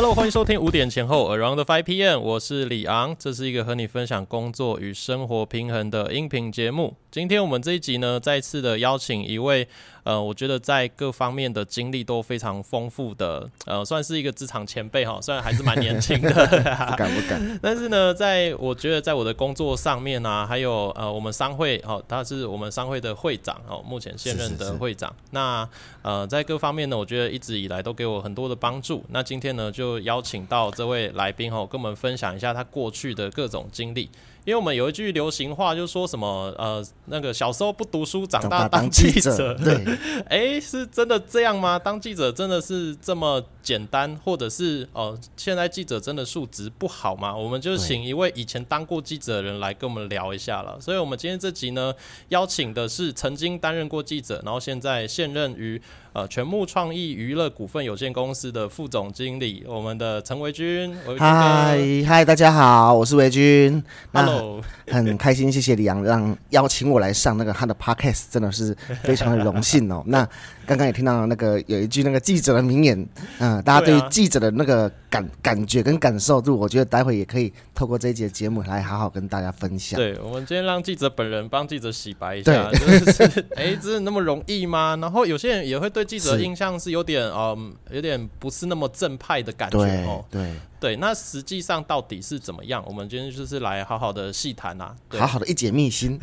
Hello，欢迎收听五点前后 Around Five PM，我是李昂，这是一个和你分享工作与生活平衡的音频节目。今天我们这一集呢，再次的邀请一位，呃，我觉得在各方面的经历都非常丰富的，呃，算是一个职场前辈哈，虽然还是蛮年轻的，不敢不敢。但是呢，在我觉得在我的工作上面啊，还有呃，我们商会哦，他是我们商会的会长哦，目前现任的会长。那呃，在各方面呢，我觉得一直以来都给我很多的帮助。那今天呢，就邀请到这位来宾哈，跟我们分享一下他过去的各种经历。因为我们有一句流行话，就说什么呃，那个小时候不读书，长大当记者。对，哎，是真的这样吗？当记者真的是这么简单，或者是哦，现在记者真的素质不好吗？我们就请一位以前当过记者的人来跟我们聊一下了。所以，我们今天这集呢，邀请的是曾经担任过记者，然后现在现任于。呃，全木创意娱乐股份有限公司的副总经理，我们的陈维军。嗨嗨，大家好，我是维军。Hello，很开心，谢谢李阳让邀请我来上那个他的 podcast，真的是非常的荣幸哦。那刚刚也听到那个有一句那个记者的名言，嗯，大家对于记者的那个感感觉跟感受度，我觉得待会也可以透过这一节节目来好好跟大家分享。对，我们今天让记者本人帮记者洗白一下，就是哎，真的那么容易吗？然后有些人也会对。记者印象是有点嗯，有点不是那么正派的感觉哦。对对，那实际上到底是怎么样？我们今天就是来好好的细谈啊，好好的一解密心。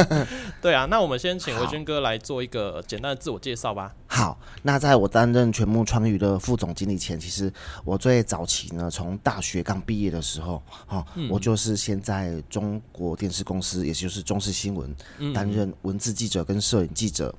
对啊，那我们先请维军哥来做一个简单的自我介绍吧。好，那在我担任全木川娱的副总经理前，其实我最早期呢，从大学刚毕业的时候，哈，我就是先在中国电视公司，也就是中视新闻担任文字记者跟摄影记者。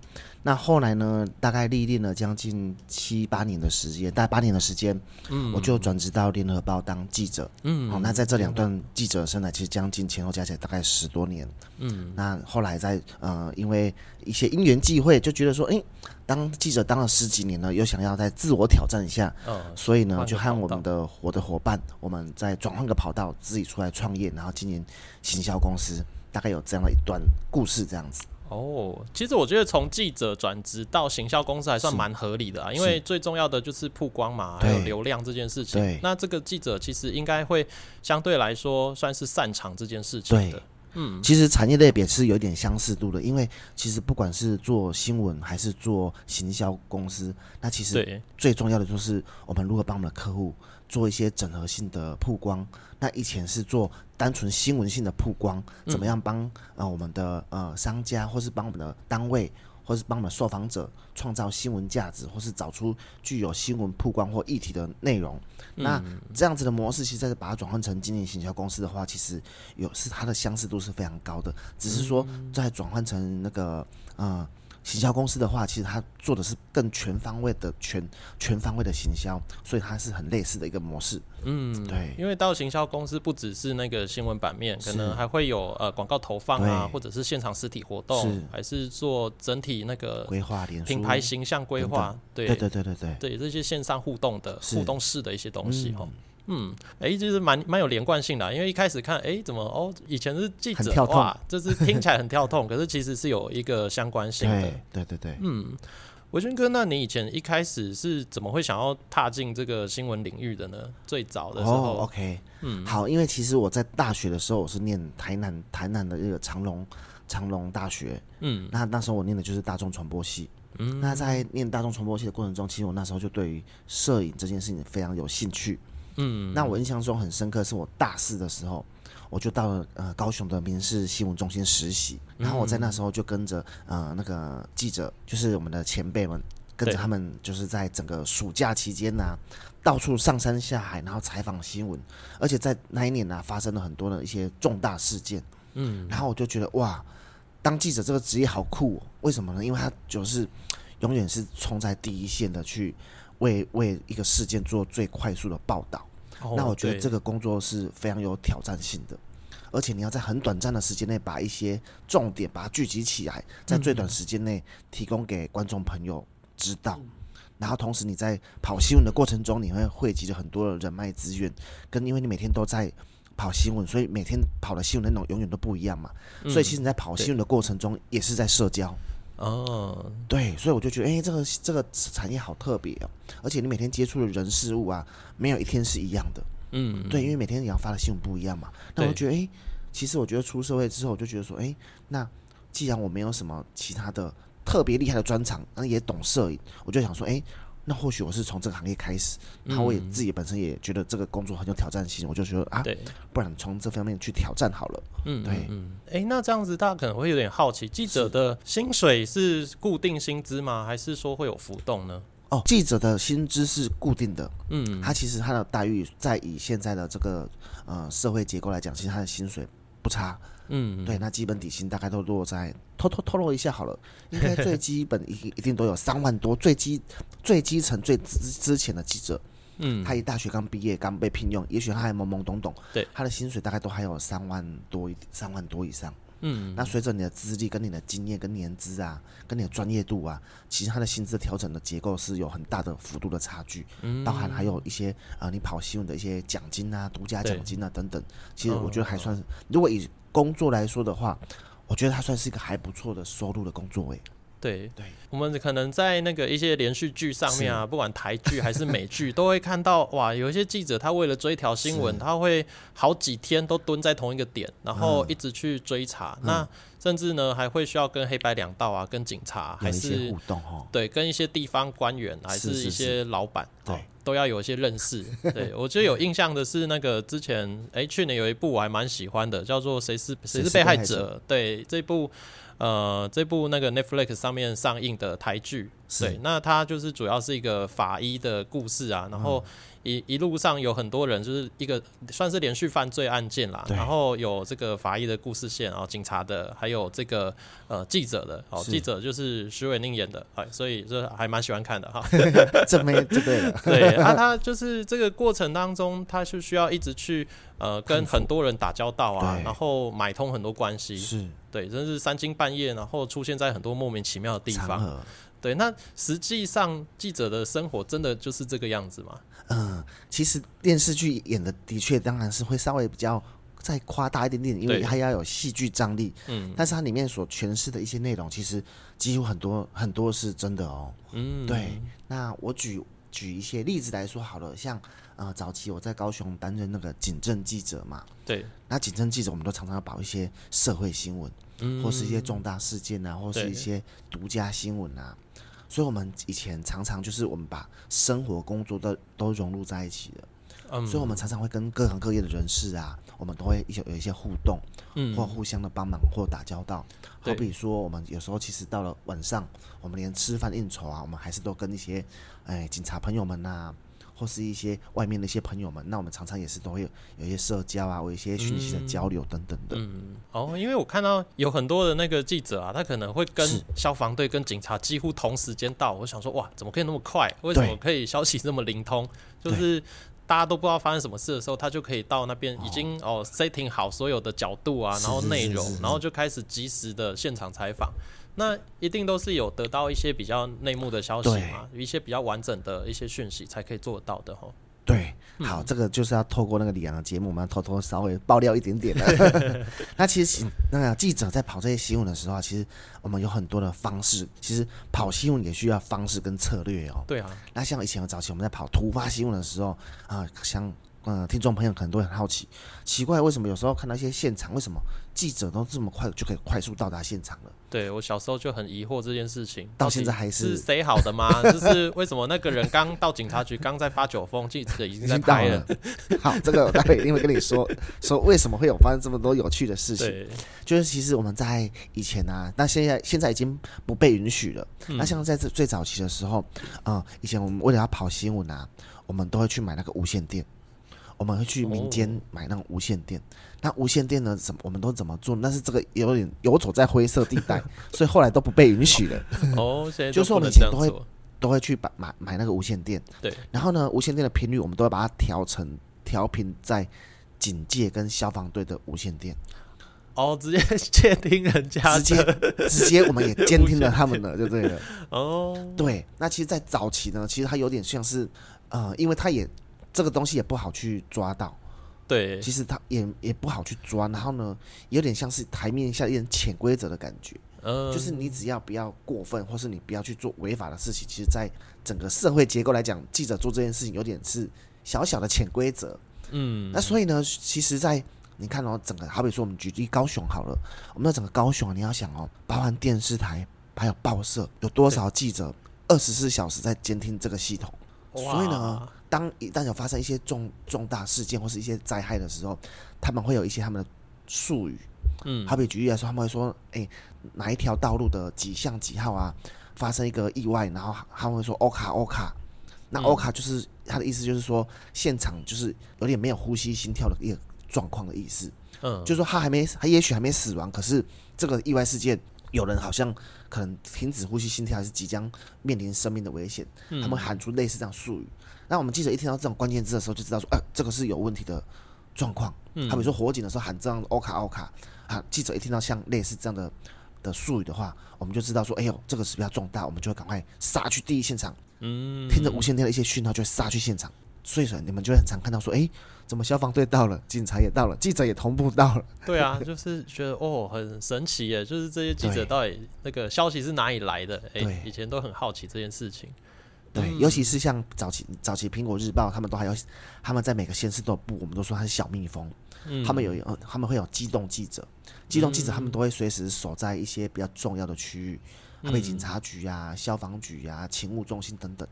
那后来呢？大概历练了将近七八年的时间，大概八年的时间，嗯，我就转职到联合报当记者，嗯，好，那在这两段记者生涯，其实将近前后加起来大概十多年，嗯，那后来在呃，因为一些因缘际会，就觉得说，哎，当记者当了十几年了，又想要再自我挑战一下，嗯，所以呢，就和我们的我的伙伴，我们再转换个跑道，自己出来创业，然后今年行销公司，大概有这样的一段故事，这样子。哦，其实我觉得从记者转职到行销公司还算蛮合理的啊，因为最重要的就是曝光嘛，还有流量这件事情。那这个记者其实应该会相对来说算是擅长这件事情的。嗯，其实产业类别是有点相似度的，因为其实不管是做新闻还是做行销公司，那其实最重要的就是我们如何帮我们的客户。做一些整合性的曝光，那以前是做单纯新闻性的曝光，怎么样帮呃我们的呃商家，或是帮我们的单位，或是帮我们受访者创造新闻价值，或是找出具有新闻曝光或议题的内容？那这样子的模式，其实在把它转换成经营行销公司的话，其实有是它的相似度是非常高的，只是说在转换成那个呃。行销公司的话，其实它做的是更全方位的全全方位的行销，所以它是很类似的一个模式。嗯，对，因为到行销公司不只是那个新闻版面，可能还会有呃广告投放啊，或者是现场实体活动，还是做整体那个规划、品牌形象规划。对。对对对对对，对这些线上互动的互动式的一些东西哈。嗯，哎，就是蛮蛮有连贯性的，因为一开始看，哎，怎么哦，以前是记者哇，就是听起来很跳痛，可是其实是有一个相关性的。对对对，嗯，维军哥，那你以前一开始是怎么会想要踏进这个新闻领域的呢？最早的时候，OK，嗯，好，因为其实我在大学的时候我是念台南台南的这个长隆长隆大学，嗯，那那时候我念的就是大众传播系，嗯，那在念大众传播系的过程中，其实我那时候就对于摄影这件事情非常有兴趣。嗯，那我印象中很深刻，是我大四的时候，我就到了呃高雄的民事新闻中心实习，然后我在那时候就跟着呃那个记者，就是我们的前辈们，跟着他们就是在整个暑假期间呢，到处上山下海，然后采访新闻，而且在那一年呢发生了很多的一些重大事件，嗯，然后我就觉得哇，当记者这个职业好酷，哦为什么呢？因为他就是永远是冲在第一线的去。为为一个事件做最快速的报道，那我觉得这个工作是非常有挑战性的，而且你要在很短暂的时间内把一些重点把它聚集起来，在最短时间内提供给观众朋友知道，然后同时你在跑新闻的过程中，你会汇集了很多的人脉资源，跟因为你每天都在跑新闻，所以每天跑的新闻内容永远都不一样嘛，所以其实你在跑新闻的过程中也是在社交。哦，对，所以我就觉得，哎，这个这个产业好特别哦，而且你每天接触的人事物啊，没有一天是一样的。嗯，对，因为每天你要发的新闻不一样嘛。那我觉得，哎，其实我觉得出社会之后，我就觉得说，哎，那既然我没有什么其他的特别厉害的专长，那也懂摄影，我就想说，哎。那或许我是从这个行业开始，然后我也自己本身也觉得这个工作很有挑战性，我就觉得啊，不然从这方面去挑战好了。嗯，对，嗯，哎，那这样子大家可能会有点好奇，记者的薪水是固定薪资吗？还是说会有浮动呢？哦，记者的薪资是固定的，嗯，他其实他的待遇在以现在的这个呃社会结构来讲，其实他的薪水不差。嗯，对，那基本底薪大概都落在偷偷透露一下好了，应该最基本一一定都有三万多，最基最基层最之之前的记者，嗯，他一大学刚毕业刚被聘用，也许他还懵懵懂懂，对，他的薪水大概都还有三万多三万多以上，嗯，那随着你的资历跟你的经验跟年资啊，跟你的专业度啊，其实他的薪资调整的结构是有很大的幅度的差距，嗯，包含还有一些啊，你跑新闻的一些奖金啊，独家奖金啊等等，其实我觉得还算是，如果以工作来说的话，我觉得它算是一个还不错的收入的工作诶。对。对，我们可能在那个一些连续剧上面啊，不管台剧 还是美剧，都会看到哇，有一些记者他为了追一条新闻，他会好几天都蹲在同一个点，然后一直去追查。那甚至呢，还会需要跟黑白两道啊，跟警察还是互动哦。对，跟一些地方官员还是一些老板对。都要有一些认识，对我觉得有印象的是那个之前，哎，去年有一部我还蛮喜欢的，叫做《谁是谁是被害者》。对，这部呃，这部那个 Netflix 上面上映的台剧，对，那它就是主要是一个法医的故事啊，然后。一一路上有很多人，就是一个算是连续犯罪案件啦，然后有这个法医的故事线，然后警察的，还有这个呃记者的，哦，记者就是徐伟宁演的，哎，所以这还蛮喜欢看的哈。这没这对了，对啊，他就是这个过程当中，他是需要一直去呃跟很多人打交道啊，然后买通很多关系，是。对，真是三更半夜，然后出现在很多莫名其妙的地方。对，那实际上记者的生活真的就是这个样子吗？嗯，其实电视剧演的的确当然是会稍微比较再夸大一点点，因为它要有戏剧张力。嗯，但是它里面所诠释的一些内容，其实几乎很多很多是真的哦。嗯，对。那我举举一些例子来说好了，像呃早期我在高雄担任那个警政记者嘛。对。那警政记者，我们都常常要报一些社会新闻，嗯，或是一些重大事件啊，或是一些独家新闻啊。所以，我们以前常常就是我们把生活、工作都都融入在一起的。嗯，所以我们常常会跟各行各业的人士啊，我们都会一些有一些互动，嗯，或互相的帮忙或打交道。好比说，我们有时候其实到了晚上，我们连吃饭应酬啊，我们还是都跟一些哎警察朋友们呐。或是一些外面的一些朋友们，那我们常常也是都会有有一些社交啊，有一些讯息的交流等等的。嗯，哦，因为我看到有很多的那个记者啊，他可能会跟消防队跟警察几乎同时间到。我想说，哇，怎么可以那么快？为什么可以消息这么灵通？就是大家都不知道发生什么事的时候，他就可以到那边已经哦 setting 好所有的角度啊，然后内容，然后就开始及时的现场采访。那一定都是有得到一些比较内幕的消息嘛，一些比较完整的一些讯息才可以做到的吼。对，好，这个就是要透过那个李阳的节目，我们要偷偷稍微爆料一点点的。那其实那个记者在跑这些新闻的时候，其实我们有很多的方式。其实跑新闻也需要方式跟策略哦。对啊。那像以前早期我们在跑突发新闻的时候啊，像。嗯，听众朋友可能都很好奇，奇怪为什么有时候看到一些现场，为什么记者都这么快就可以快速到达现场了？对我小时候就很疑惑这件事情，到现在还是是谁好的吗？就是为什么那个人刚到警察局，刚在发酒疯，记者已经在拍了。好，这个我待会一定会跟你说，说为什么会有发生这么多有趣的事情。就是其实我们在以前啊，那现在现在已经不被允许了。那像在这最早期的时候，嗯，以前我们为了要跑新闻啊，我们都会去买那个无线电。我们会去民间买那种无线电，那无线电呢？怎么我们都怎么做？但是这个有点游走在灰色地带，所以后来都不被允许了。哦，就是我们以前都会都会去把买买那个无线电，对。然后呢，无线电的频率我们都会把它调成调频在警戒跟消防队的无线电。哦，直接 监听人家，直接直接我们也监听了他们的，就对了。哦，对。那其实，在早期呢，其实它有点像是，呃，因为它也。这个东西也不好去抓到，对，其实他也也不好去钻，然后呢，有点像是台面下一点潜规则的感觉，嗯，就是你只要不要过分，或是你不要去做违法的事情，其实，在整个社会结构来讲，记者做这件事情有点是小小的潜规则。嗯，那所以呢，其实，在你看哦，整个好比说我们举例高雄好了，我们的整个高雄，你要想哦，包含电视台还有报社，有多少记者二十四小时在监听这个系统？所以呢，当一旦有发生一些重重大事件或是一些灾害的时候，他们会有一些他们的术语。嗯，好比举例来说，他们会说，哎，哪一条道路的几项几号啊，发生一个意外，然后他们会说欧卡欧卡，那欧卡就是他的意思，就是说现场就是有点没有呼吸、心跳的一个状况的意思。嗯，就是说他还没，他也许还没死亡，可是这个意外事件有人好像可能停止呼吸、心跳，还是即将面临生命的危险。他们喊出类似这样术语，那我们记者一听到这种关键字的时候，就知道说，哎，这个是有问题的状况。嗯，好比说火警的时候喊这样欧卡欧卡。啊！记者一听到像类似这样的的术语的话，我们就知道说，哎呦，这个是比较重大，我们就会赶快杀去第一现场。嗯，听着无线电的一些讯号，就会杀去现场。所以说，你们就会很常看到说，哎，怎么消防队到了，警察也到了，记者也同步到了。对啊，就是觉得哦，很神奇耶！就是这些记者到底那个消息是哪里来的？哎，以前都很好奇这件事情。对，尤其是像早期早期苹果日报，他们都还有他们在每个县市都有部，我们都说他是小蜜蜂。他们有呃，他们会有机动记者，机动记者他们都会随时守在一些比较重要的区域，他们警察局呀、消防局呀、勤务中心等等。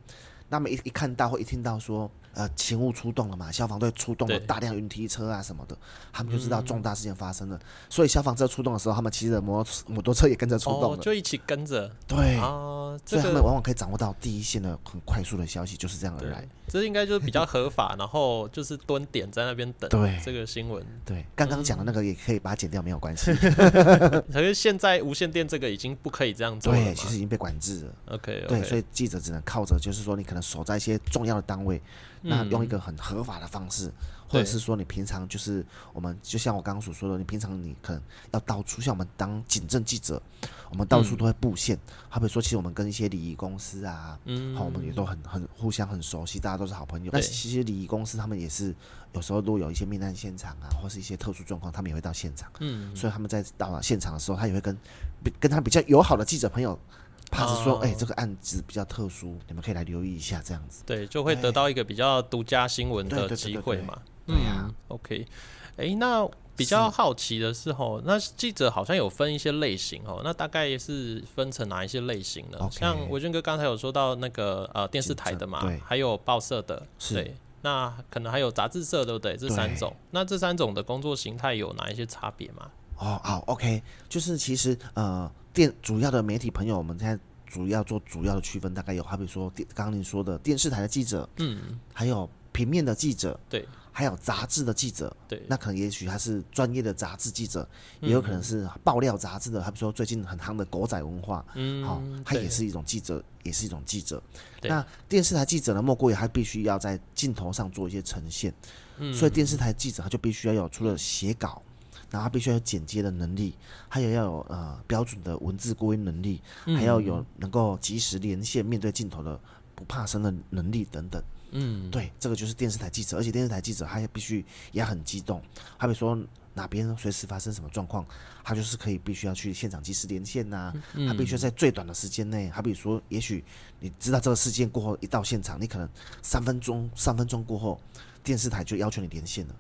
那么一一看到或一听到说，呃，勤务出动了嘛，消防队出动了大量云梯车啊什么的，他们就知道重大事件发生了。所以消防车出动的时候，他们骑着摩摩托车也跟着出动了，就一起跟着。对啊，所以他们往往可以掌握到第一线的很快速的消息，就是这样而来。这应该就是比较合法，然后就是蹲点在那边等。对这个新闻，对刚刚讲的那个也可以把它剪掉，没有关系。可是现在无线电这个已经不可以这样做了，对，其实已经被管制了。OK，对，所以记者只能靠着，就是说你可能守在一些重要的单位，那用一个很合法的方式。或者是说你平常就是我们就像我刚刚所说的，你平常你可能要到处像我们当警政记者，我们到处都会布线。好比说，其实我们跟一些礼仪公司啊，嗯，好，我们也都很很互相很熟悉，大家都是好朋友。那其实礼仪公司他们也是有时候都有一些命案现场啊，或是一些特殊状况，他们也会到现场。嗯，所以他们在到了现场的时候，他也会跟跟他比较友好的记者朋友。怕是说，哎，这个案子比较特殊，你们可以来留意一下，这样子。对，就会得到一个比较独家新闻的机会嘛。对呀，OK。哎，那比较好奇的是，吼，那记者好像有分一些类型哦，那大概是分成哪一些类型呢？像维俊哥刚才有说到那个呃电视台的嘛，还有报社的，对，那可能还有杂志社，对不对？这三种，那这三种的工作形态有哪一些差别吗？哦，好，OK，就是其实呃。电主要的媒体朋友，我们现在主要做主要的区分，大概有，好比说电，刚刚你说的电视台的记者，嗯，还有平面的记者，对，还有杂志的记者，对，那可能也许他是专业的杂志记者，也有可能是爆料杂志的，他比如说最近很夯的狗仔文化，嗯，好，他也是一种记者，也是一种记者。那电视台记者呢，莫过于他必须要在镜头上做一些呈现，嗯，所以电视台记者他就必须要有除了写稿。然后他必须要有剪接的能力，还有要有呃标准的文字归能力，还要有能够及时连线面对镜头的不怕生的能力等等。嗯，对，这个就是电视台记者，而且电视台记者他也必须也很激动，好比说哪边随时发生什么状况，他就是可以必须要去现场及时连线呐。他必须在最短的时间内，好比说，也许你知道这个事件过后一到现场，你可能三分钟三分钟过后，电视台就要求你连线了。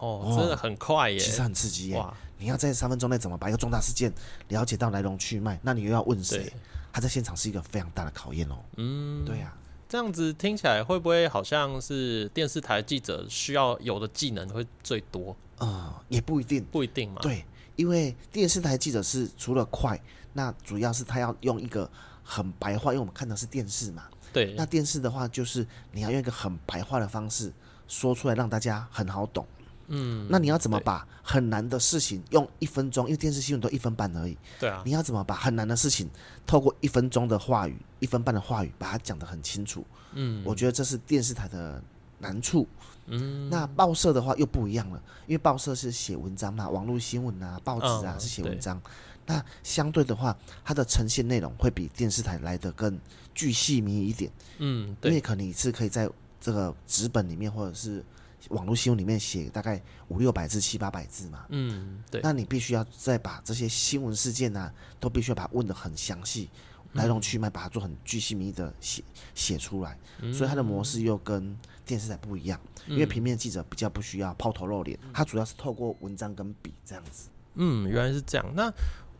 哦，真的很快耶！其实很刺激耶！你要在三分钟内怎么把一个重大事件了解到来龙去脉？那你又要问谁？他在现场是一个非常大的考验哦。嗯，对呀。这样子听起来会不会好像是电视台记者需要有的技能会最多？啊，也不一定，不一定嘛。对，因为电视台记者是除了快，那主要是他要用一个很白话，因为我们看的是电视嘛。对。那电视的话，就是你要用一个很白话的方式说出来，让大家很好懂。嗯，那你要怎么把很难的事情用一分钟？因为电视新闻都一分半而已。对啊，你要怎么把很难的事情透过一分钟的话语、一分半的话语，把它讲得很清楚？嗯，我觉得这是电视台的难处。嗯，那报社的话又不一样了，因为报社是写文章嘛，网络新闻啊、报纸啊是写文章。那相对的话，它的呈现内容会比电视台来的更具细密一点。嗯，因为可能你是可以在这个纸本里面或者是。网络新闻里面写大概五六百字、七八百字嘛。嗯，对。那你必须要再把这些新闻事件呢，都必须要把它问的很详细，来龙去脉，把它做很具细密的写写出来。所以它的模式又跟电视台不一样，因为平面记者比较不需要抛头露脸，它主要是透过文章跟笔这样子。嗯，原来是这样。那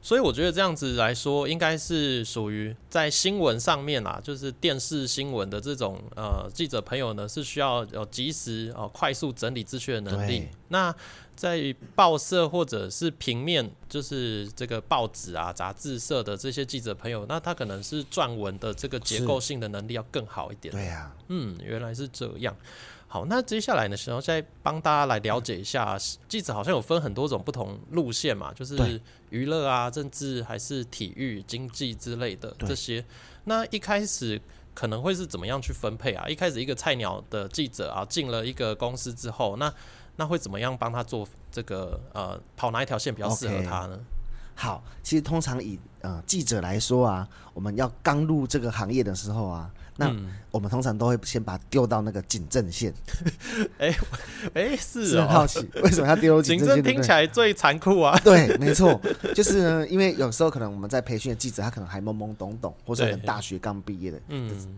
所以我觉得这样子来说，应该是属于在新闻上面啦，就是电视新闻的这种呃记者朋友呢，是需要有及时哦快速整理资讯的能力。那在报社或者是平面，就是这个报纸啊、杂志社的这些记者朋友，那他可能是撰文的这个结构性的能力要更好一点。对呀，嗯，原来是这样。好，那接下来呢，想要再帮大家来了解一下，记者好像有分很多种不同路线嘛，就是娱乐啊、政治还是体育、经济之类的这些。那一开始可能会是怎么样去分配啊？一开始一个菜鸟的记者啊，进了一个公司之后，那那会怎么样帮他做这个呃，跑哪一条线比较适合他呢？好，其实通常以呃记者来说啊，我们要刚入这个行业的时候啊。那我们通常都会先把它丢到那个警政线。哎哎，是 很好奇为什么要丢警政线？听起来最残酷啊！对，没错，就是呢，因为有时候可能我们在培训的记者，他可能还懵懵懂懂，或者大学刚毕业的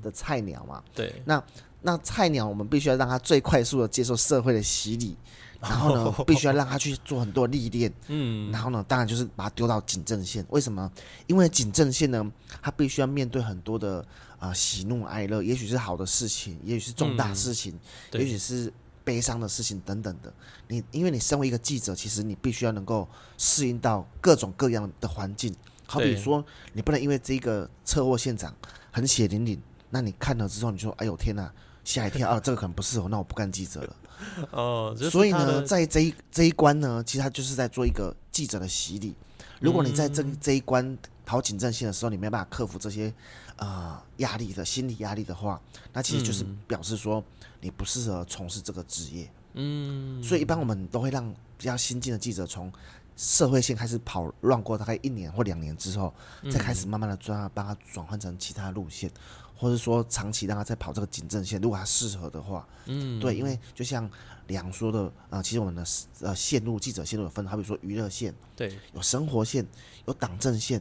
的菜鸟嘛。对，那那菜鸟，我们必须要让他最快速的接受社会的洗礼。然后呢，必须要让他去做很多历练。嗯，然后呢，当然就是把他丢到警政线。为什么？因为警政线呢，他必须要面对很多的啊喜怒哀乐，也许是好的事情，也许是重大事情，也许是悲伤的事情等等的。你因为你身为一个记者，其实你必须要能够适应到各种各样的环境。好比说，你不能因为这个车祸现场很血淋淋，那你看了之后，你说：“哎呦天哪，吓一跳啊！这个可能不适合，那我不干记者了。”哦，所以呢，在这一这一关呢，其实他就是在做一个记者的洗礼。如果你在这这一关跑警政线的时候，你没办法克服这些呃压力的心理压力的话，那其实就是表示说你不适合从事这个职业。嗯，所以一般我们都会让比较新进的记者从社会线开始跑乱过大概一年或两年之后，再开始慢慢的转帮他转换成其他路线。或者说长期让他在跑这个警政线，如果他适合的话，嗯，对，因为就像梁说的，啊，其实我们的呃线路记者线路有分，好比说娱乐线，对，有生活线，有党政线，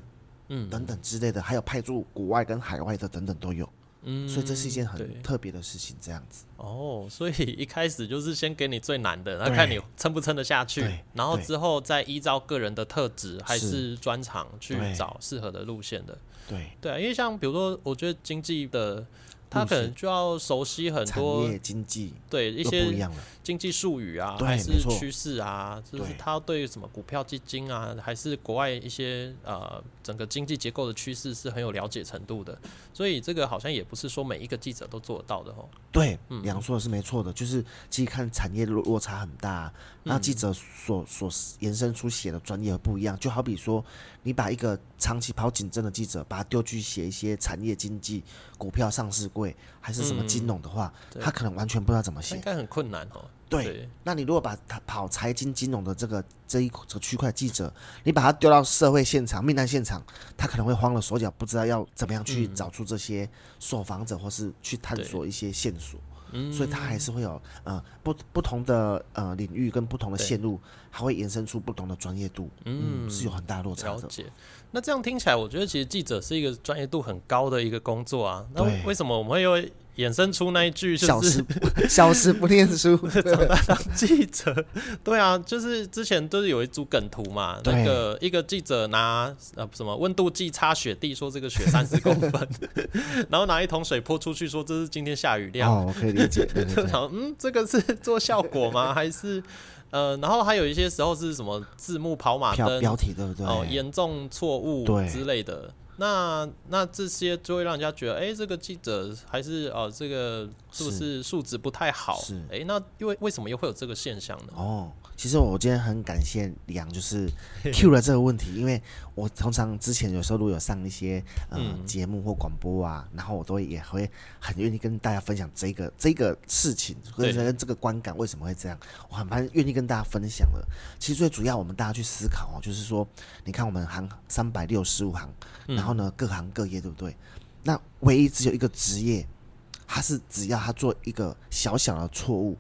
嗯，等等之类的，还有派驻国外跟海外的等等都有，嗯，所以这是一件很特别的事情，这样子。哦，所以一开始就是先给你最难的，然后看你撑不撑得下去，然后之后再依照个人的特质还是专长去找适合的路线的。对。对啊，因为像比如说，我觉得经济的，他可能就要熟悉很多业经济，对一些经济术语啊，还是趋势啊，就是他对什么股票基金啊，还是国外一些呃整个经济结构的趋势是很有了解程度的。所以这个好像也不是说每一个记者都做得到的哦。对，杨说的是没错的，就是其实看产业落落差很大，那记者所所延伸出写的专业不一样。就好比说，你把一个长期跑警政的记者，把他丢去写一些产业经济、股票上市柜还是什么金融的话，他可能完全不知道怎么写，应该很困难哦。对，那你如果把他跑财经金融的这个这一这个区块记者，你把他丢到社会现场、命案现场，他可能会慌了手脚，不知道要怎么样去找出这些受访者，或是去探索一些线索。嗯，所以他还是会有呃不不同的呃领域跟不同的线路，还会延伸出不同的专业度。嗯，是有很大落差的。那这样听起来，我觉得其实记者是一个专业度很高的一个工作啊。那为什么我们会有？衍生出那一句就是“ 小时不念书，长大当记者”。对啊，就是之前都是有一组梗图嘛，那个一个记者拿呃什么温度计擦雪地，说这个雪三十公分，然后拿一桶水泼出去，说这是今天下雨量。哦，我可以理解。嗯，这个是做效果吗？还是呃，然后还有一些时候是什么字幕跑马灯标题对不对？哦，严重错误之类的。那那这些就会让人家觉得，哎，这个记者还是哦，这个是不是素质不太好？是，哎，那因为为什么又会有这个现象呢？哦。其实我今天很感谢李阳，就是 Q 了这个问题，因为我通常之前有时候如果有上一些嗯节目或广播啊，然后我都会也会很愿意跟大家分享这个这个事情，或者跟这个观感为什么会这样，我很蛮愿意跟大家分享的。其实最主要我们大家去思考哦，就是说，你看我们行三百六十五行，然后呢各行各业对不对？那唯一只有一个职业，他是只要他做一个小小的错误。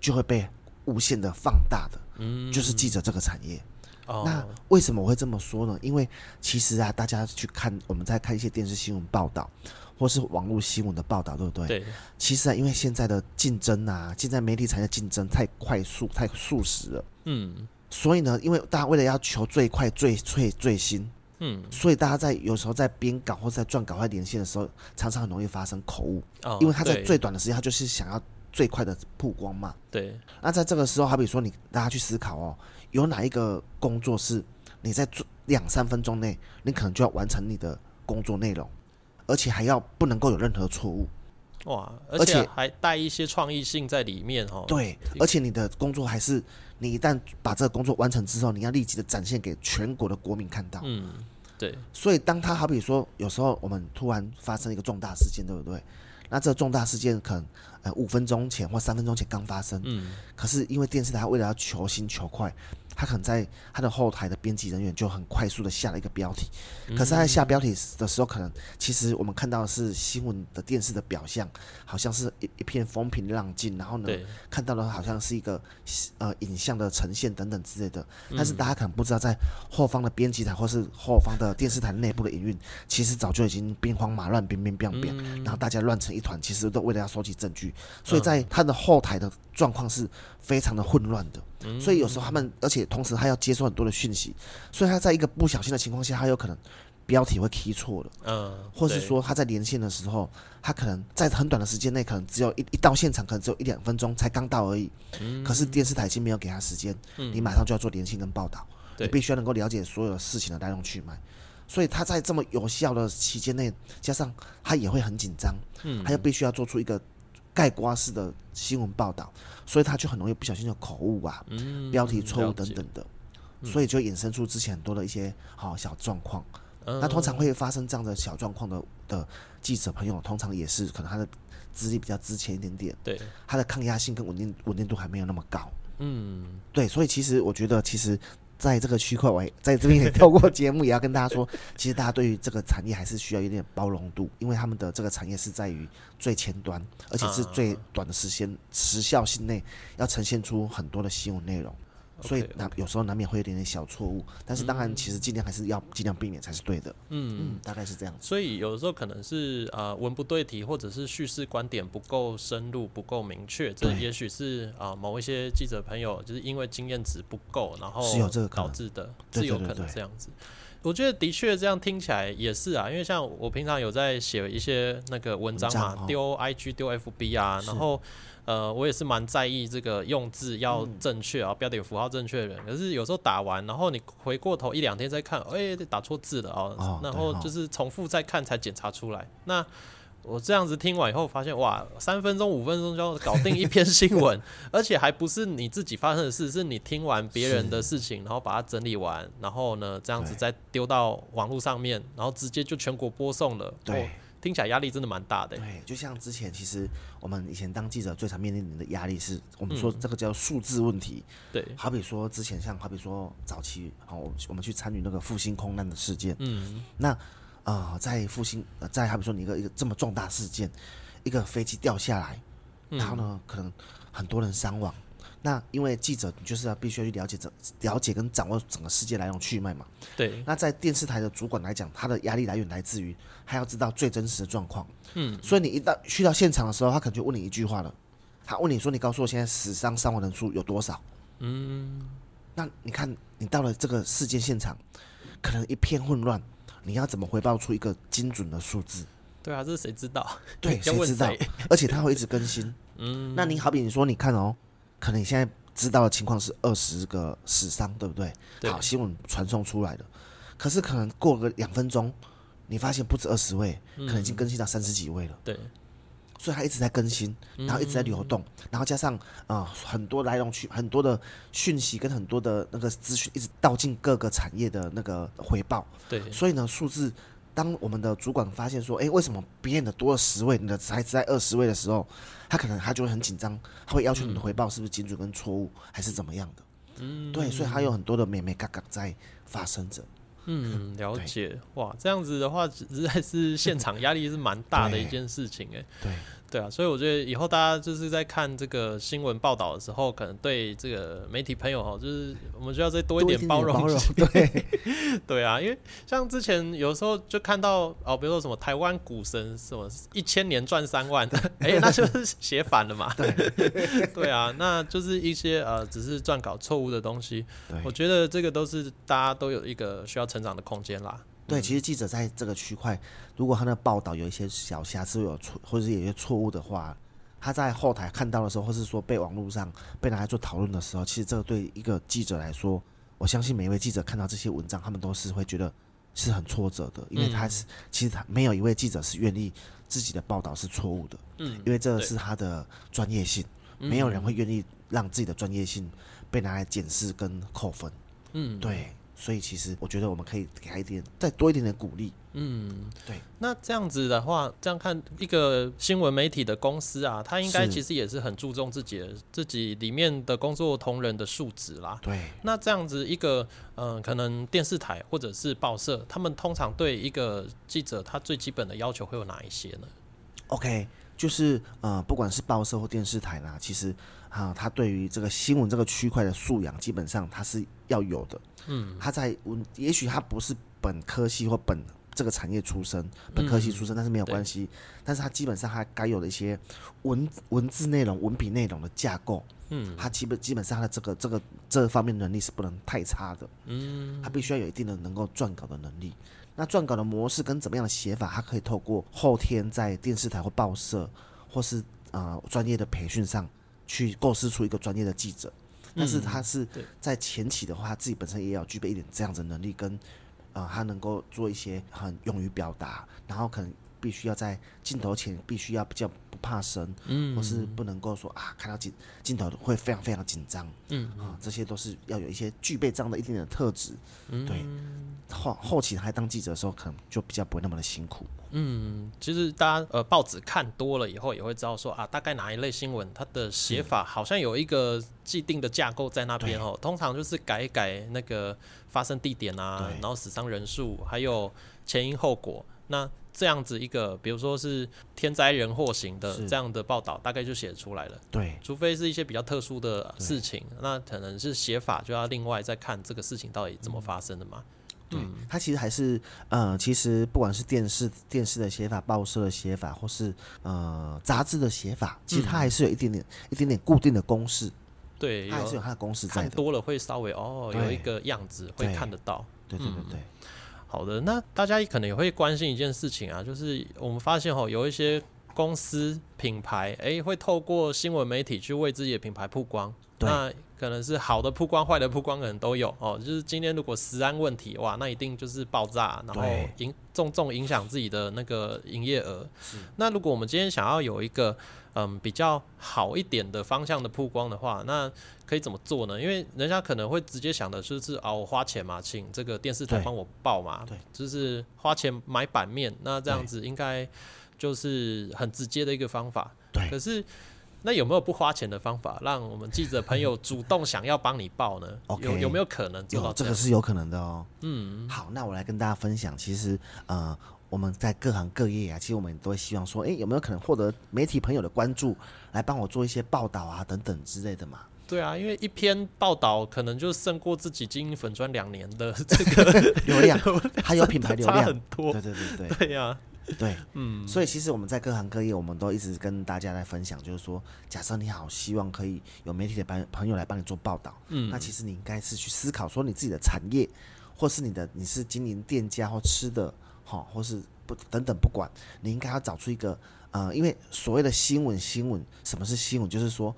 就会被无限的放大的，嗯，就是记者这个产业。哦。那为什么我会这么说呢？因为其实啊，大家去看我们在看一些电视新闻报道，或是网络新闻的报道，对不对？对，其实啊，因为现在的竞争啊，现在媒体产业竞争太快速、太速食了，嗯。所以呢，因为大家为了要求最快、最最最新，嗯，所以大家在有时候在编稿或者在撰稿、在连线的时候，常常很容易发生口误，哦，因为他在最短的时间，他就是想要最快的曝光嘛。对，那在这个时候，好比说你大家去思考哦，有哪一个工作是你在做两三分钟内，你可能就要完成你的工作内容，而且还要不能够有任何错误。哇，而且还带一些创意性在里面哦。对，而且你的工作还是你一旦把这个工作完成之后，你要立即的展现给全国的国民看到。嗯，对，所以当他好比说，有时候我们突然发生一个重大事件，对不对？那这重大事件可能呃五分钟前或三分钟前刚发生，嗯。可是因为电视台为了要求新求快，他可能在他的后台的编辑人员就很快速的下了一个标题，可是他在下标题的时候，可能其实我们看到的是新闻的电视的表象，好像是一一片风平浪静，然后呢，看到的好像是一个呃影像的呈现等等之类的，嗯。但是大家可能不知道，在后方的编辑台或是后方的电视台内部的营运，其实早就已经兵荒马乱、兵兵变变，嗯。然后大家乱成一团，其实都为了要收集证据，所以在他的后台的状况是非常的混乱的。嗯。所以有时候他们，而且同时他要接收很多的讯息，所以他在一个不小心的情况下，他有可能标题会 key 错了。嗯，或是说他在连线的时候，他可能在很短的时间内，可能只有一一到现场，可能只有一两分钟才刚到而已。嗯可是电视台已经没有给他时间，你马上就要做连线跟报道，对你必须要能够了解所有的事情的来龙去脉。所以他在这么有效的期间内，加上他也会很紧张，嗯他又必须要做出一个盖瓜式的新闻报道，所以他就很容易不小心的口误啊、嗯标题错误等等的，所以就衍生出之前很多的一些好、小状况。嗯。那通常会发生这样的小状况的的记者朋友，通常也是可能他的资历比较之前一点点，对，他的抗压性跟稳定稳定度还没有那么高。嗯。对，所以其实我觉得，其实在这个区块，我也在这边也 透过节目也要跟大家说，其实大家对于这个产业还是需要一点包容度，因为他们的这个产业是在于最前端，而且是最短的时间时效性内要呈现出很多的新闻内容。所以难有时候难免会有点点小错误，但是当然其实尽量还是要尽量避免才是对的。嗯。嗯，大概是这样子。所以有的时候可能是呃文不对题，或者是叙事观点不够深入、不够明确，这也许是啊、呃某一些记者朋友就是因为经验值不够，然后是有这个导致的，对是有可能这样子。我觉得的确这样听起来也是啊，因为像我平常有在写一些那个文章嘛，丢 IG 丢 FB 啊，然后呃我也是蛮在意这个用字要嗯正确啊，标点符号正确的人。可是有时候打完，然后你回过头一两天再看，哎、打错字了哦然后就是重复再看才检查出来。那我这样子听完以后，发现哇，三分钟、五分钟就要搞定一篇新闻，而且还不是你自己发生的事，是你听完别人的事情，然后把它整理完，然后呢，这样子再丢到网络上面，然后直接就全国播送了。对哦听起来压力真的蛮大的。对，就像之前其实我们以前当记者最常面临的压力是，我们嗯说这个叫数字问题。对，好比说之前像好比说早期，好我我们去参与那个复兴空难的事件，嗯，那呃在复兴呃在好比说你一个一个这么重大事件，一个飞机掉下来，嗯然后呢可能很多人伤亡。那因为记者你就是要必须要去了解整了解跟掌握整个世界来龙去脉嘛。对，那在电视台的主管来讲，他的压力来源来自于他要知道最真实的状况。嗯，所以你一到去到现场的时候，他可能就问你一句话了，他问你说：“你告诉我现在死伤伤亡人数有多少？”嗯，那你看你到了这个事件现场，可能一片混乱，你要怎么回报出一个精准的数字？对啊，这是谁知道？对，谁知道？而且它会一直更新。嗯，那你好比你说，你看哦，可能你现在知道的情况是二十个死伤，对不对？对好，新闻传送出来的，可是可能过个两分钟，你发现不止二十位，可能已经更新到三十几位了。对，所以它一直在更新，然后一直在流动，然后加上啊、呃很多来龙去很多的讯息跟很多的那个资讯，一直倒进各个产业的那个回报，对，所以呢，数字。当我们的主管发现说，哎、为什么别人的多了十位，你的才只在二十位的时候，他可能他就会很紧张，他会要求你的回报是不是精准跟错误，还是怎么样的？嗯，对，所以他有很多的美美嘎嘎在发生着。嗯，了解。哇，这样子的话，实在是现场 压力是蛮大的一件事情哎。对，对啊，所以我觉得以后大家就是在看这个新闻报道的时候，可能对这个媒体朋友哦，就是我们需要再多一点包容。对，对啊，因为像之前有时候就看到哦，比如说什么台湾股神什么一千年赚三万，哎，那就是写反了嘛。对，对啊，那就是一些呃，只是撰稿错误的东西。我觉得这个都是大家都有一个需要成长的空间啦。对，其实记者在这个区块，如果他的报道有一些小瑕疵、有错或者是有些错误的话，他在后台看到的时候，或是说被网络上被拿来做讨论的时候，其实这个对一个记者来说，我相信每一位记者看到这些文章，他们都是会觉得是很挫折的，因为他是其实他没有一位记者是愿意自己的报道是错误的，嗯，因为这是他的专业性，没有人会愿意让自己的专业性被拿来检视跟扣分，嗯，对。所以其实我觉得我们可以给他一点再多一点点鼓励。嗯，对。那这样子的话，这样看一个新闻媒体的公司啊，他应该其实也是很注重自己的自己里面的工作同仁的素质啦。对。那这样子一个嗯，可能电视台或者是报社，他们通常对一个记者他最基本的要求会有哪一些呢？OK，就是呃，不管是报社或电视台啦，其实啊，他对于这个新闻这个区块的素养，基本上他是要有的。嗯，他在文，也许他不是本科系或本这个产业出身，本科系出身，但是没有关系。但是他基本上他该有的一些文文字内容、文笔内容的架构，嗯，他基本基本上他的这个这个这方面能力是不能太差的。嗯，他必须要有一定的能够撰稿的能力。那撰稿的模式跟怎么样的写法，他可以透过后天在电视台或报社或是啊专业的培训上去构思出一个专业的记者。但是他是在前期的话，他自己本身也要具备一点这样子能力，跟啊，他能够做一些很勇于表达，然后可能必须要在镜头前必须要比较不怕生，嗯，或是不能够说啊，看到镜镜头会非常非常紧张，嗯。啊，这些都是要有一些具备这样的一定的特质，嗯。对，后后期还当记者的时候，可能就比较不会那么的辛苦。嗯，其实大家呃报纸看多了以后，也会知道说啊，大概哪一类新闻它的写法好像有一个既定的架构在那边哦。通常就是改一改那个发生地点啊，然后死伤人数，还有前因后果。那这样子一个，比如说是天灾人祸型的这样的报道，大概就写出来了。对，除非是一些比较特殊的事情，那可能是写法就要另外再看这个事情到底怎么发生的嘛。对，它其实还是呃，其实不管是电视电视的写法、报社的写法，或是呃杂志的写法，其实它还是有一点点、一点点固定的公式。对，它还是有它的公式在的。多了会稍微哦，有一个样子会看得到。对对对对。好的，那大家可能也会关心一件事情啊，就是我们发现哦，有一些公司品牌诶，会透过新闻媒体去为自己的品牌曝光。那可能是好的曝光，坏的曝光可能都有哦。就是今天如果食安问题，哇，那一定就是爆炸，然后影重重影响自己的那个营业额。那如果我们今天想要有一个嗯比较好一点的方向的曝光的话，那可以怎么做呢？因为人家可能会直接想的就是啊，我花钱嘛，请这个电视台帮我报嘛，对，就是花钱买版面，那这样子应该就是很直接的一个方法。对，可是。那有没有不花钱的方法，让我们记者朋友主动想要帮你报呢？有有没有可能做到？这个是有可能的哦。嗯，好，那我来跟大家分享。其实，呃，我们在各行各业啊，其实我们都会希望说，哎，有没有可能获得媒体朋友的关注，来帮我做一些报道啊，等等之类的嘛？对啊，因为一篇报道可能就胜过自己经营粉砖两年的 这个流量，还有品牌流量很多。对对对对，对呀。对，嗯，所以其实我们在各行各业，我们都一直跟大家来分享，就是说，假设你好希望可以有媒体的朋朋友来帮你做报道，嗯，那其实你应该是去思考说，你自己的产业，或是你的你是经营店家或吃的，好，或是不等等不管，你应该要找出一个，呃，因为所谓的新闻，新闻什么是新闻？就是说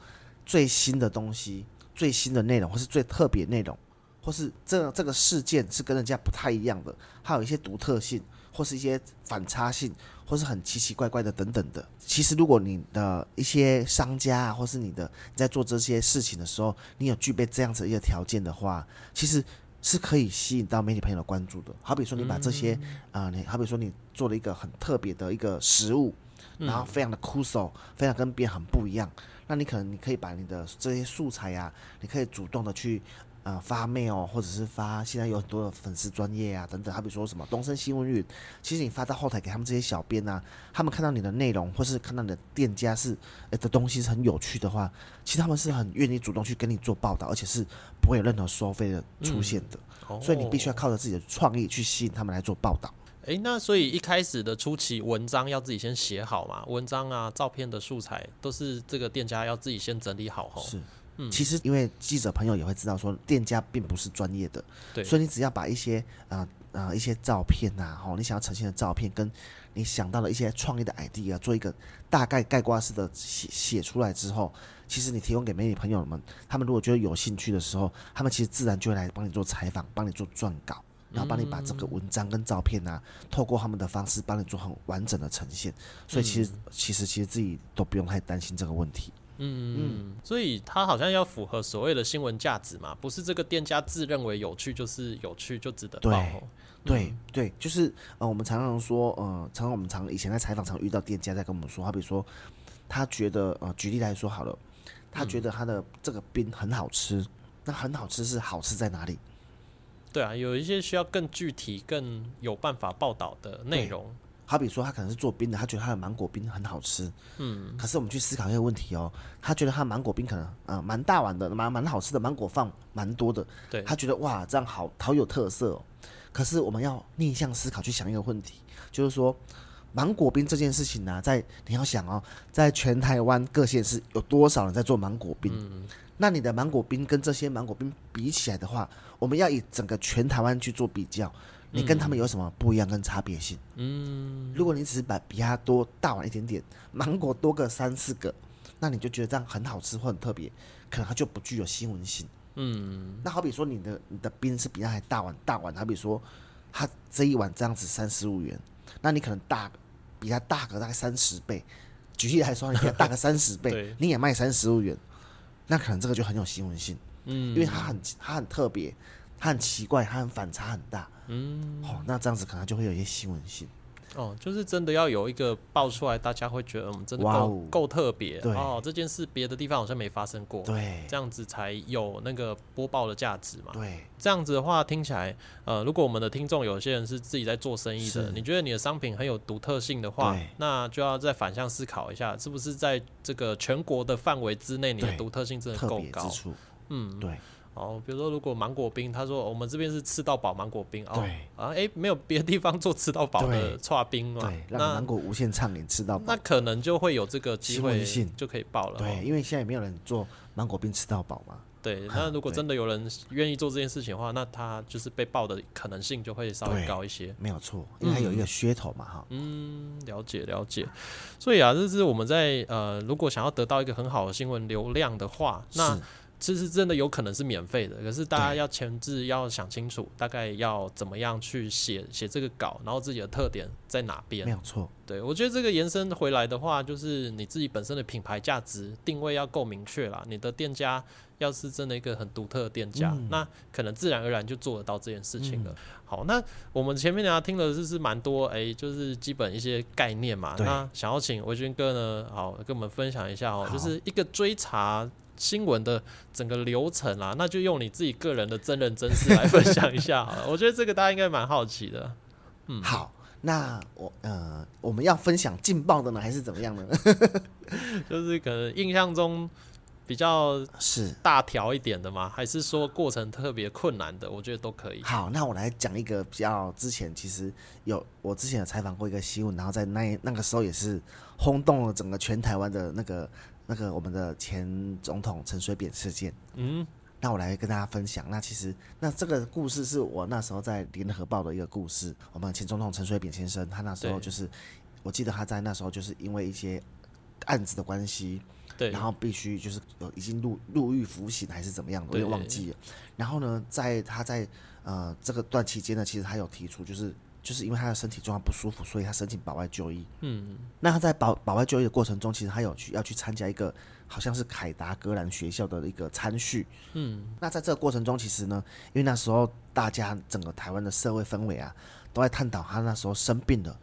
最新的东西、最新的内容，或是最特别内容，或是这这个事件是跟人家不太一样的，还有一些独特性。或是一些反差性，或是很奇奇怪怪的等等的。其实，如果你的一些商家啊，或是你的在做这些事情的时候，你有具备这样子一个条件的话，其实是可以吸引到媒体朋友的关注的。好比说，你把这些啊，你好比说你做了一个很特别的一个食物，然后非常的酷手，非常跟别人很不一样，那你可能你可以把你的这些素材啊，你可以主动的去呃发 mail 或者是发现在有很多的粉丝专业啊等等，好比说什么东森新闻云，其实你发到后台给他们这些小编啊，他们看到你的内容或是看到你的店家是呃的东西是很有趣的话，其实他们是很愿意主动去跟你做报道，而且是不会有任何收费的出现的。所以你必须要靠着自己的创意去吸引他们来做报道。诶，那所以一开始的初期文章要自己先写好嘛？文章啊、照片的素材都是这个店家要自己先整理好吼。是，嗯，其实因为记者朋友也会知道说，店家并不是专业的，对，所以你只要把一些啊啊一些照片呐，吼，你想要呈现的照片，跟你想到的一些创意的 idea，做一个大概概括式的写写出来之后，其实你提供给媒体朋友们，他们如果觉得有兴趣的时候，他们其实自然就会来帮你做采访，帮你做撰稿。然后帮你把这个文章跟照片啊，透过他们的方式帮你做很完整的呈现，所以其实其实其实自己都不用太担心这个问题。嗯嗯，所以它好像要符合所谓的新闻价值嘛，不是这个店家自认为有趣就是有趣就值得报。对对对，就是呃，我们常常说呃，常常我们常以前在采访常遇到店家在跟我们说，好比说他觉得呃，举例来说好了，他觉得他的这个冰很好吃，那很好吃是好吃在哪里？对啊，有一些需要更具体、更有办法报道的内容。好比说，他可能是做冰的，他觉得他的芒果冰很好吃。嗯，可是我们去思考一个问题哦，他觉得他芒果冰可能啊蛮大碗的，蛮蛮好吃的，芒果放蛮多的。对，他觉得哇这样好好有特色哦。可是我们要逆向思考去想一个问题，就是说芒果冰这件事情呢，在你要想哦，在全台湾各县市有多少人在做芒果冰？那你的芒果冰跟这些芒果冰比起来的话，我们要以整个全台湾去做比较，你跟他们有什么不一样跟差别性？嗯，如果你只是把比他多大碗一点点，芒果多个三四个，那你就觉得这样很好吃或很特别，可能它就不具有新闻性。嗯，那好比说你的你的冰是比他还大碗大碗，好比说它这一碗这样子三十五元，那你可能大比他大个大概三十倍，举例来说，你比他大个三十倍，你也卖三十五元。那可能这个就很有新闻性，嗯，因为它很它很特别，它很奇怪，它很反差很大，嗯，哦，那这样子可能就会有一些新闻性。哦，就是真的要有一个爆出来，大家会觉得我们真的够够特别。哦，这件事别的地方好像没发生过。对，这样子才有那个播报的价值嘛。对，这样子的话听起来，呃，如果我们的听众有些人是自己在做生意的，你觉得你的商品很有独特性的话，那就要再反向思考一下，是不是在这个全国的范围之内，你的独特性真的够高？嗯，对。哦，比如说，如果芒果冰，他说我们这边是吃到饱芒果冰哦，啊，哎，没有别的地方做吃到饱的串冰嘛，对，让芒果无限畅饮吃到饱，那可能就会有这个机会就可以报了，对，因为现在没有人做芒果冰吃到饱嘛，对，那如果真的有人愿意做这件事情的话，那他就是被爆的可能性就会稍微高一些，没有错，因为它有一个噱头嘛，哈，嗯，了解了解，所以啊，这是我们在呃，如果想要得到一个很好的新闻流量的话，那。其实真的有可能是免费的，可是大家要前置要想清楚，大概要怎么样去写写这个稿，然后自己的特点在哪边？没有错。对我觉得这个延伸回来的话，就是你自己本身的品牌价值定位要够明确啦。你的店家要是真的一个很独特的店家，那可能自然而然就做得到这件事情了。好，那我们前面大家听了就是蛮多，哎，就是基本一些概念嘛。那想要请维军哥呢，好跟我们分享一下哦，就是一个追查。新闻的整个流程啊，那就用你自己个人的真人真事来分享一下好了。我觉得这个大家应该蛮好奇的。嗯，好，那我呃，我们要分享劲爆的呢，还是怎么样呢？就是可能印象中比较是大条一点的吗？还是说过程特别困难的？我觉得都可以。好，那我来讲一个比较之前其实有我之前有采访过一个新闻，然后在那那个时候也是轰动了整个全台湾的那个。那个我们的前总统陈水扁事件，嗯，那我来跟大家分享。那其实那这个故事是我那时候在联合报的一个故事。我们前总统陈水扁先生，他那时候就是，我记得他在那时候就是因为一些案子的关系，对，然后必须就是有已经入入狱服刑还是怎么样的，我也忘记了。然后呢，在他在呃这个段期间呢，其实他有提出就是。就是因为他的身体状况不舒服，所以他申请保外就医。嗯，那他在保保外就医的过程中，其实他有去要去参加一个好像是凯达格兰学校的一个参叙。嗯，那在这个过程中，其实呢，因为那时候大家整个台湾的社会氛围啊，都在探讨他那时候生病了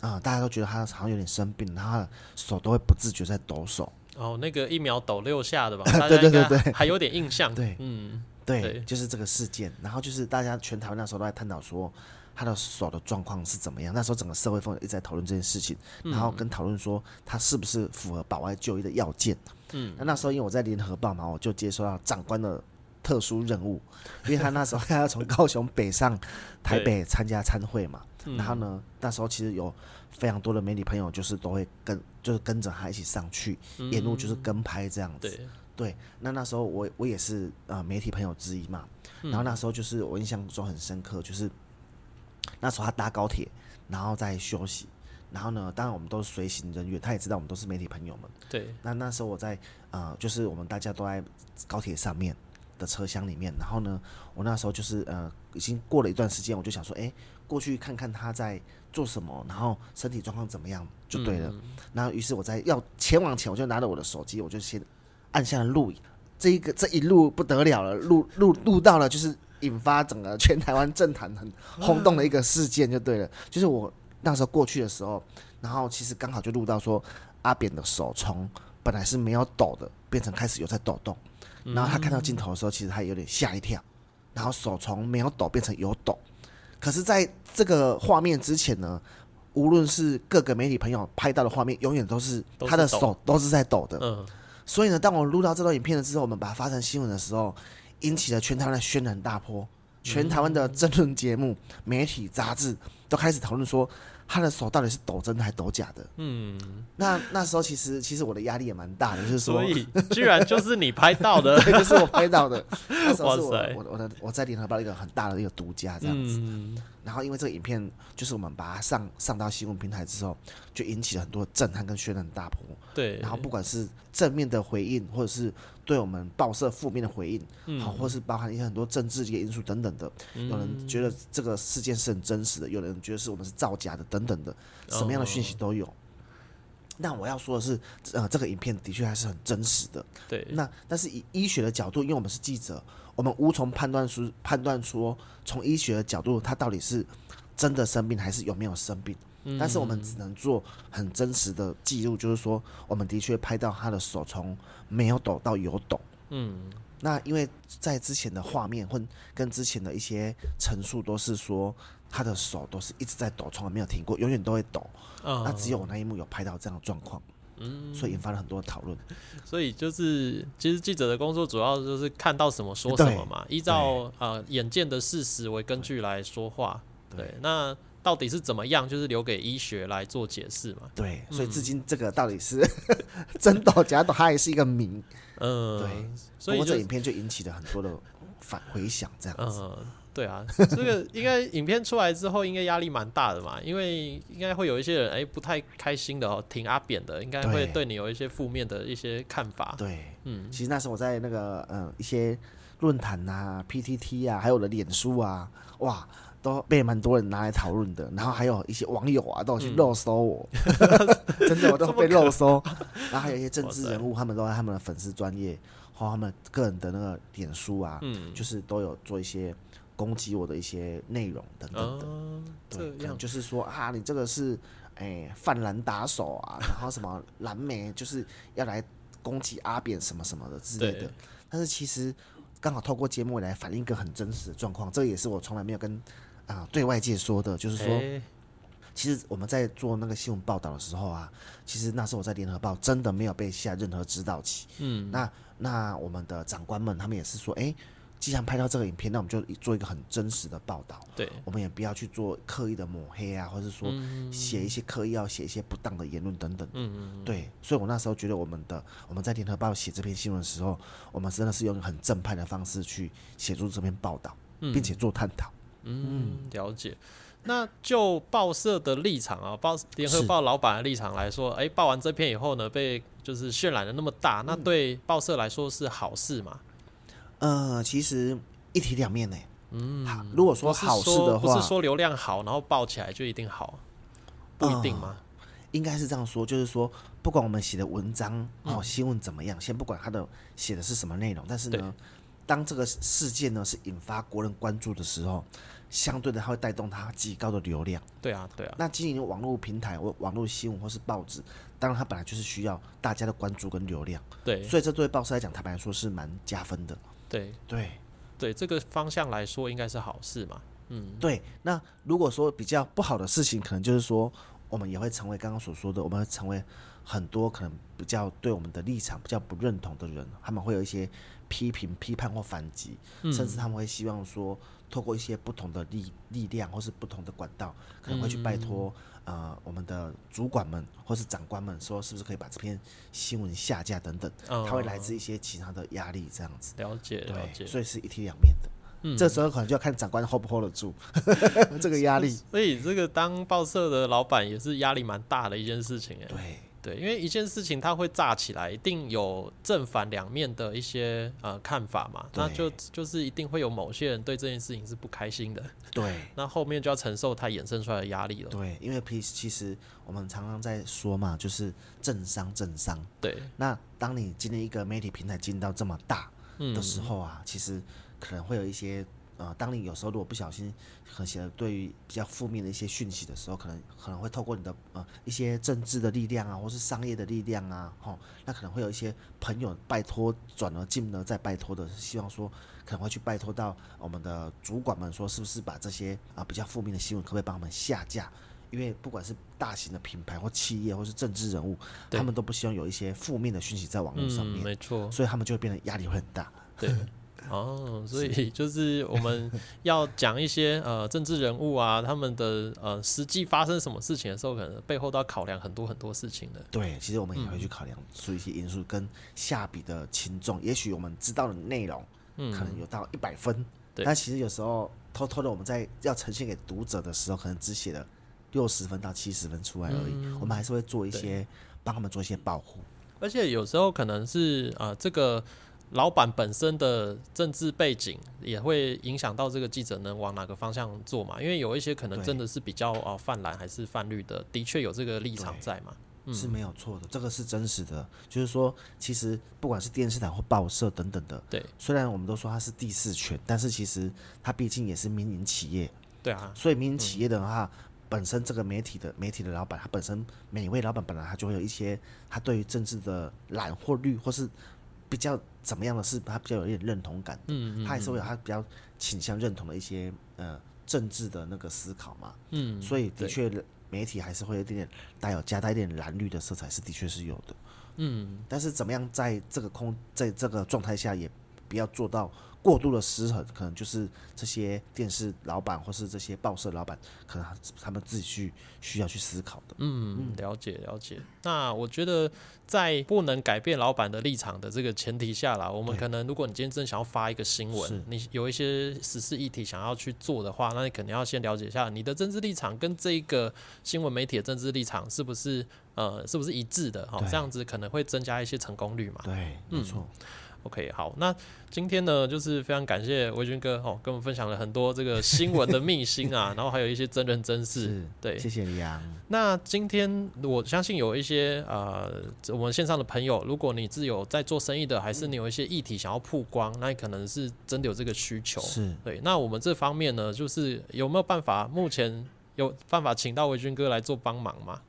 啊，大家都觉得他好像有点生病，然后手都会不自觉在抖手。哦，那个一秒抖六下的吧？对对对对，还有点印象。对，嗯。对，就是这个事件。然后就是大家全台湾那时候都在探讨说他的手的状况是怎么样。那时候整个社会氛围一直在讨论这件事情，然后跟讨论说他是不是符合保外就医的要件。嗯，那那时候因为我在联合报嘛，我就接收到长官的特殊任务，因为他那时候他要从高雄北上台北参加参会嘛。然后呢，那时候其实有非常多的媒体朋友，就是都会跟，就是跟着他一起上去，沿路就是跟拍这样子。对，那那时候我我也是呃媒体朋友之一嘛。然后那时候就是我印象中很深刻，就是那时候他搭高铁，然后在休息。然后呢，当然我们都是随行人员，他也知道我们都是媒体朋友们。对。那那时候我在呃，就是我们大家都在高铁上面的车厢里面。然后呢，我那时候就是呃，已经过了一段时间，我就想说，哎。过去看看他在做什么，然后身体状况怎么样就对了。然后于是我在要前往前，我就拿着我的手机，我就先按下了录影。这一个这一路不得了了，录录录到了，就是引发整个全台湾政坛很轰动的一个事件就对了。就是我那时候过去的时候，然后其实刚好就录到说阿扁的手从本来是没有抖的，变成开始有在抖动。然后他看到镜头的时候，其实他有点吓一跳，然后手从没有抖变成有抖。可是，在这个画面之前呢，无论是各个媒体朋友拍到的画面，永远都是他的手都是在抖的。嗯，所以呢，当我录到这段影片了之后，我们把它发成新闻的时候，引起了全台湾的轩然大波，全台湾的争论节目、媒体、杂志都开始讨论说。他的手到底是抖真的还抖假的？嗯，那那时候其实其实我的压力也蛮大的，就是说，所以居然就是你拍到的，对，就是我拍到的。那时候是我我我的我在联合报一个很大的一个独家这样子。然后因为这个影片就是我们把它上上到新闻平台之后，就引起了很多震撼跟渲染大波。对。然后不管是正面的回应，或者是对我们报社负面的回应，好，或是包含一些很多政治这些因素等等的，有人觉得这个事件是很真实的，有人觉得是我们是造假的等等的，什么样的讯息都有。那我要说的是，呃，这个影片的确还是很真实的。对。那但是以医学的角度，因为我们是记者。我们无从判断出判断出从医学的角度，他到底是真的生病还是有没有生病。但是我们只能做很真实的记录，就是说，我们的确拍到他的手从没有抖到有抖。嗯，那因为在之前的画面或跟之前的一些陈述都是说，他的手都是一直在抖，从来没有停过，永远都会抖。那只有我那一幕有拍到这样的状况。嗯，所以引发了很多讨论。所以就是，其实记者的工作主要就是看到什么说什么嘛，依照呃眼见的事实为根据来说话。对，那到底是怎么样，就是留给医学来做解释嘛。对，所以至今这个到底是 真抖假抖，它也是一个谜。嗯，对。所以这影片就引起了很多的反回响，这样子。对啊，这个应该影片出来之后，应该压力蛮大的嘛，因为应该会有一些人哎不太开心的哦，挺阿扁的，应该会对你有一些负面的一些看法。对，嗯，其实那时候我在那个嗯一些论坛啊、PTT 啊，还有我的脸书啊，哇，都被蛮多人拿来讨论的。然后还有一些网友啊，都去肉搜我，真的我都被肉搜。然后还有一些政治人物，他们都在他们的粉丝专业或他们个人的那个脸书啊，嗯，就是都有做一些。攻击我的一些内容等等的，对，就是说啊，你这个是哎泛蓝打手啊，然后什么蓝莓就是要来攻击阿扁什么什么的之类的。但是其实刚好透过节目来反映一个很真实的状况，这也是我从来没有跟啊对外界说的，就是说，其实我们在做那个新闻报道的时候啊，其实那时候我在联合报真的没有被下任何指导期。嗯，那那我们的长官们他们也是说，哎。既然拍到这个影片，那我们就做一个很真实的报道。对，我们也不要去做刻意的抹黑啊，或者说写一些刻意要写一些不当的言论等等。嗯嗯。对，所以我那时候觉得我们的我们在联合报写这篇新闻的时候，我们真的是用很正派的方式去写出这篇报道，并且做探讨。嗯，了解。那就报社的立场啊，报联合报老板的立场来说，哎，报完这篇以后呢，被就是渲染的那么大，那对报社来说是好事嘛？呃，其实一体两面呢。嗯，如果说好事的话，不是说流量好，然后报起来就一定好，不一定吗？应该是这样说，就是说，不管我们写的文章哦，新闻怎么样，先不管它的写的是什么内容，但是呢，当这个事件呢是引发国人关注的时候，相对的它会带动它极高的流量。对啊，对啊。那经营网络平台或网络新闻或是报纸。当然，它本来就是需要大家的关注跟流量，对，所以这对报社来讲，坦白来说是蛮加分的。对对，对这个方向来说，应该是好事嘛。嗯，对。那如果说比较不好的事情，可能就是说，我们也会成为刚刚所说的，我们会成为很多可能比较对我们的立场比较不认同的人，他们会有一些批评、批判或反击，甚至他们会希望说，透过一些不同的力力量或是不同的管道，可能会去拜托呃我们的主管们或是长官们，说是不是可以把这篇新闻下架等等，他会来自一些其他的压力这样子。了解，了解。所以是一体两面的。嗯这时候可能就要看长官 hold 不 hold 得住 这个压力。所以这个当报社的老板也是压力蛮大的一件事情哎。对对，因为一件事情它会炸起来，一定有正反两面的一些呃看法嘛。那就就是一定会有某些人对这件事情是不开心的。对。那后面就要承受它衍生出来的压力了。对，因为其实其实我们常常在说嘛，就是政商政商。对。那当你今天一个媒体平台进到这么大的时候啊，其实。可能会有一些呃，当你有时候如果不小心，可能对于比较负面的一些讯息的时候，可能可能会透过你的呃一些政治的力量啊，或是商业的力量啊，吼，那可能会有一些朋友拜托转而进而再拜托的，希望说可能会去拜托到我们的主管们，说是不是把这些啊比较负面的新闻可不可以帮我们下架？因为不管是大型的品牌或企业，或是政治人物，他们都不希望有一些负面的讯息在网络上面，没错，所以他们就会变得压力会很大。对。哦，所以 就是我们要讲一些呃政治人物啊，他们的呃实际发生什么事情的时候，可能背后都要考量很多很多事情的。对，其实我们也会去考量出一些因素，跟下笔的轻重。也许我们知道的内容，嗯，可能有到一百分，对但其实有时候偷偷的我们在要呈现给读者的时候，可能只写了六十分到七十分出来而已。我们还是会做一些帮他们做一些保护，而且有时候可能是呃这个。老板本身的政治背景也会影响到这个记者能往哪个方向做嘛？因为有一些可能真的是比较啊泛蓝还是泛绿的，的确有这个立场在嘛，是没有错的，这个是真实的。就是说，其实不管是电视台或报社等等的，对，虽然我们都说它是第四权，但是其实它毕竟也是民营企业，对啊。所以民营企业的话，本身这个媒体的媒体的老板，他本身每位老板本来他就会有一些他对于政治的蓝或绿或是。比较怎么样的是，他比较有一点认同感，嗯嗯，他还是会有他比较倾向认同的一些呃政治的那个思考嘛，嗯，所以的确媒体还是会有一点点带有加带一点蓝绿的色彩，是的确是有的，嗯，但是怎么样在这个空在这个状态下，也不要做到。过度的失衡，可能就是这些电视老板或是这些报社老板，可能他们自己去需要去思考的。嗯，了解了解。那我觉得在不能改变老板的立场的这个前提下啦，我们可能如果你今天真想要发一个新闻，你有一些时事议题想要去做的话，那你肯定要先了解一下你的政治立场跟这个新闻媒体的政治立场是不是呃是不是一致的？哈，这样子可能会增加一些成功率嘛。对，没错。OK，好，那今天呢，就是非常感谢维军哥哦，跟我们分享了很多这个新闻的秘辛啊，然后还有一些真人真事，对，谢谢李阳。那今天我相信有一些呃，我们线上的朋友，如果你自有在做生意的，还是你有一些议题想要曝光，那可能是真的有这个需求，是对。那我们这方面呢，就是有没有办法？目前有办法请到维军哥来做帮忙吗？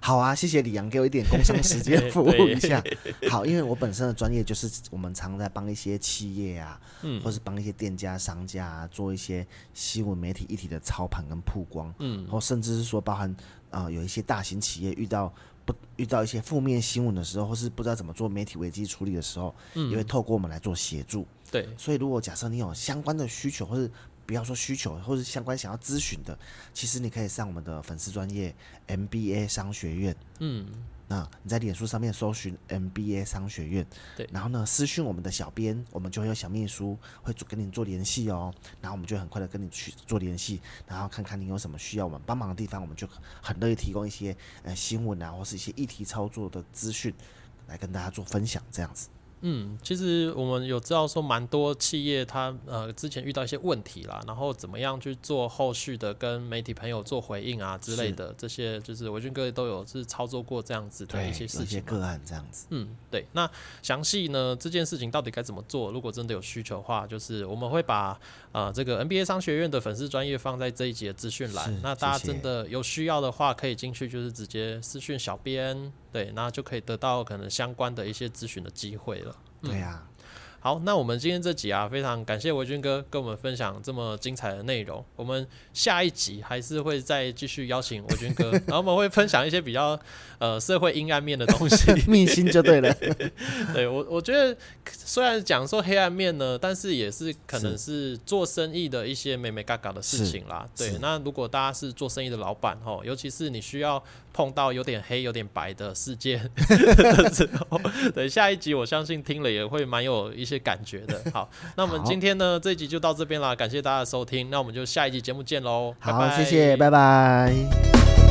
好啊，谢谢李阳给我一点工商时间服务 一下。好，因为我本身的专业就是我们常在帮一些企业啊，嗯，或是帮一些店家、商家啊、做一些新闻媒体一体的操盘跟曝光，嗯，或甚至是说包含啊有一些大型企业遇到不遇到一些负面新闻的时候，或是不知道怎么做媒体危机处理的时候，嗯，也会透过我们来做协助。对，所以如果假设你有相关的需求或是不要说需求，或者相关想要咨询的，其实你可以上我们的粉丝专业 MBA 商学院。嗯，那你在脸书上面搜寻 MBA 商学院，对，然后呢私讯我们的小编，我们就会有小秘书会做跟你做联系哦。然后我们就很快的跟你去做联系，然后看看你有什么需要我们帮忙的地方，我们就很乐意提供一些呃新闻啊，或是一些议题操作的资讯来跟大家做分享，这样子。嗯，其实我们有知道说，蛮多企业它呃之前遇到一些问题啦，然后怎么样去做后续的跟媒体朋友做回应啊之类的，这些就是维军哥都有是操作过这样子的一些事情，一些个案这样子。嗯，对。那详细呢这件事情到底该怎么做？如果真的有需求的话，就是我们会把呃这个 NBA 商学院的粉丝专业放在这一节资讯栏，那大家真的有需要的话，可以进去就是直接私讯小编。对，那就可以得到可能相关的一些咨询的机会了。对呀，好，那我们今天这集啊，非常感谢维军哥跟我们分享这么精彩的内容。我们下一集还是会再继续邀请维军哥，然后我们会分享一些比较呃社会阴暗面的东西，秘辛就对了。对我，我觉得虽然讲说黑暗面呢，但是也是可能是做生意的一些美美嘎嘎的事情啦。对，那如果大家是做生意的老板哦，尤其是你需要碰到有点黑、有点白的事件 的时候，对，下一集我相信听了也会蛮有一些感觉的。好，那我们今天呢这一集就到这边啦，感谢大家的收听，那我们就下一集节目见喽，好，谢谢，拜拜。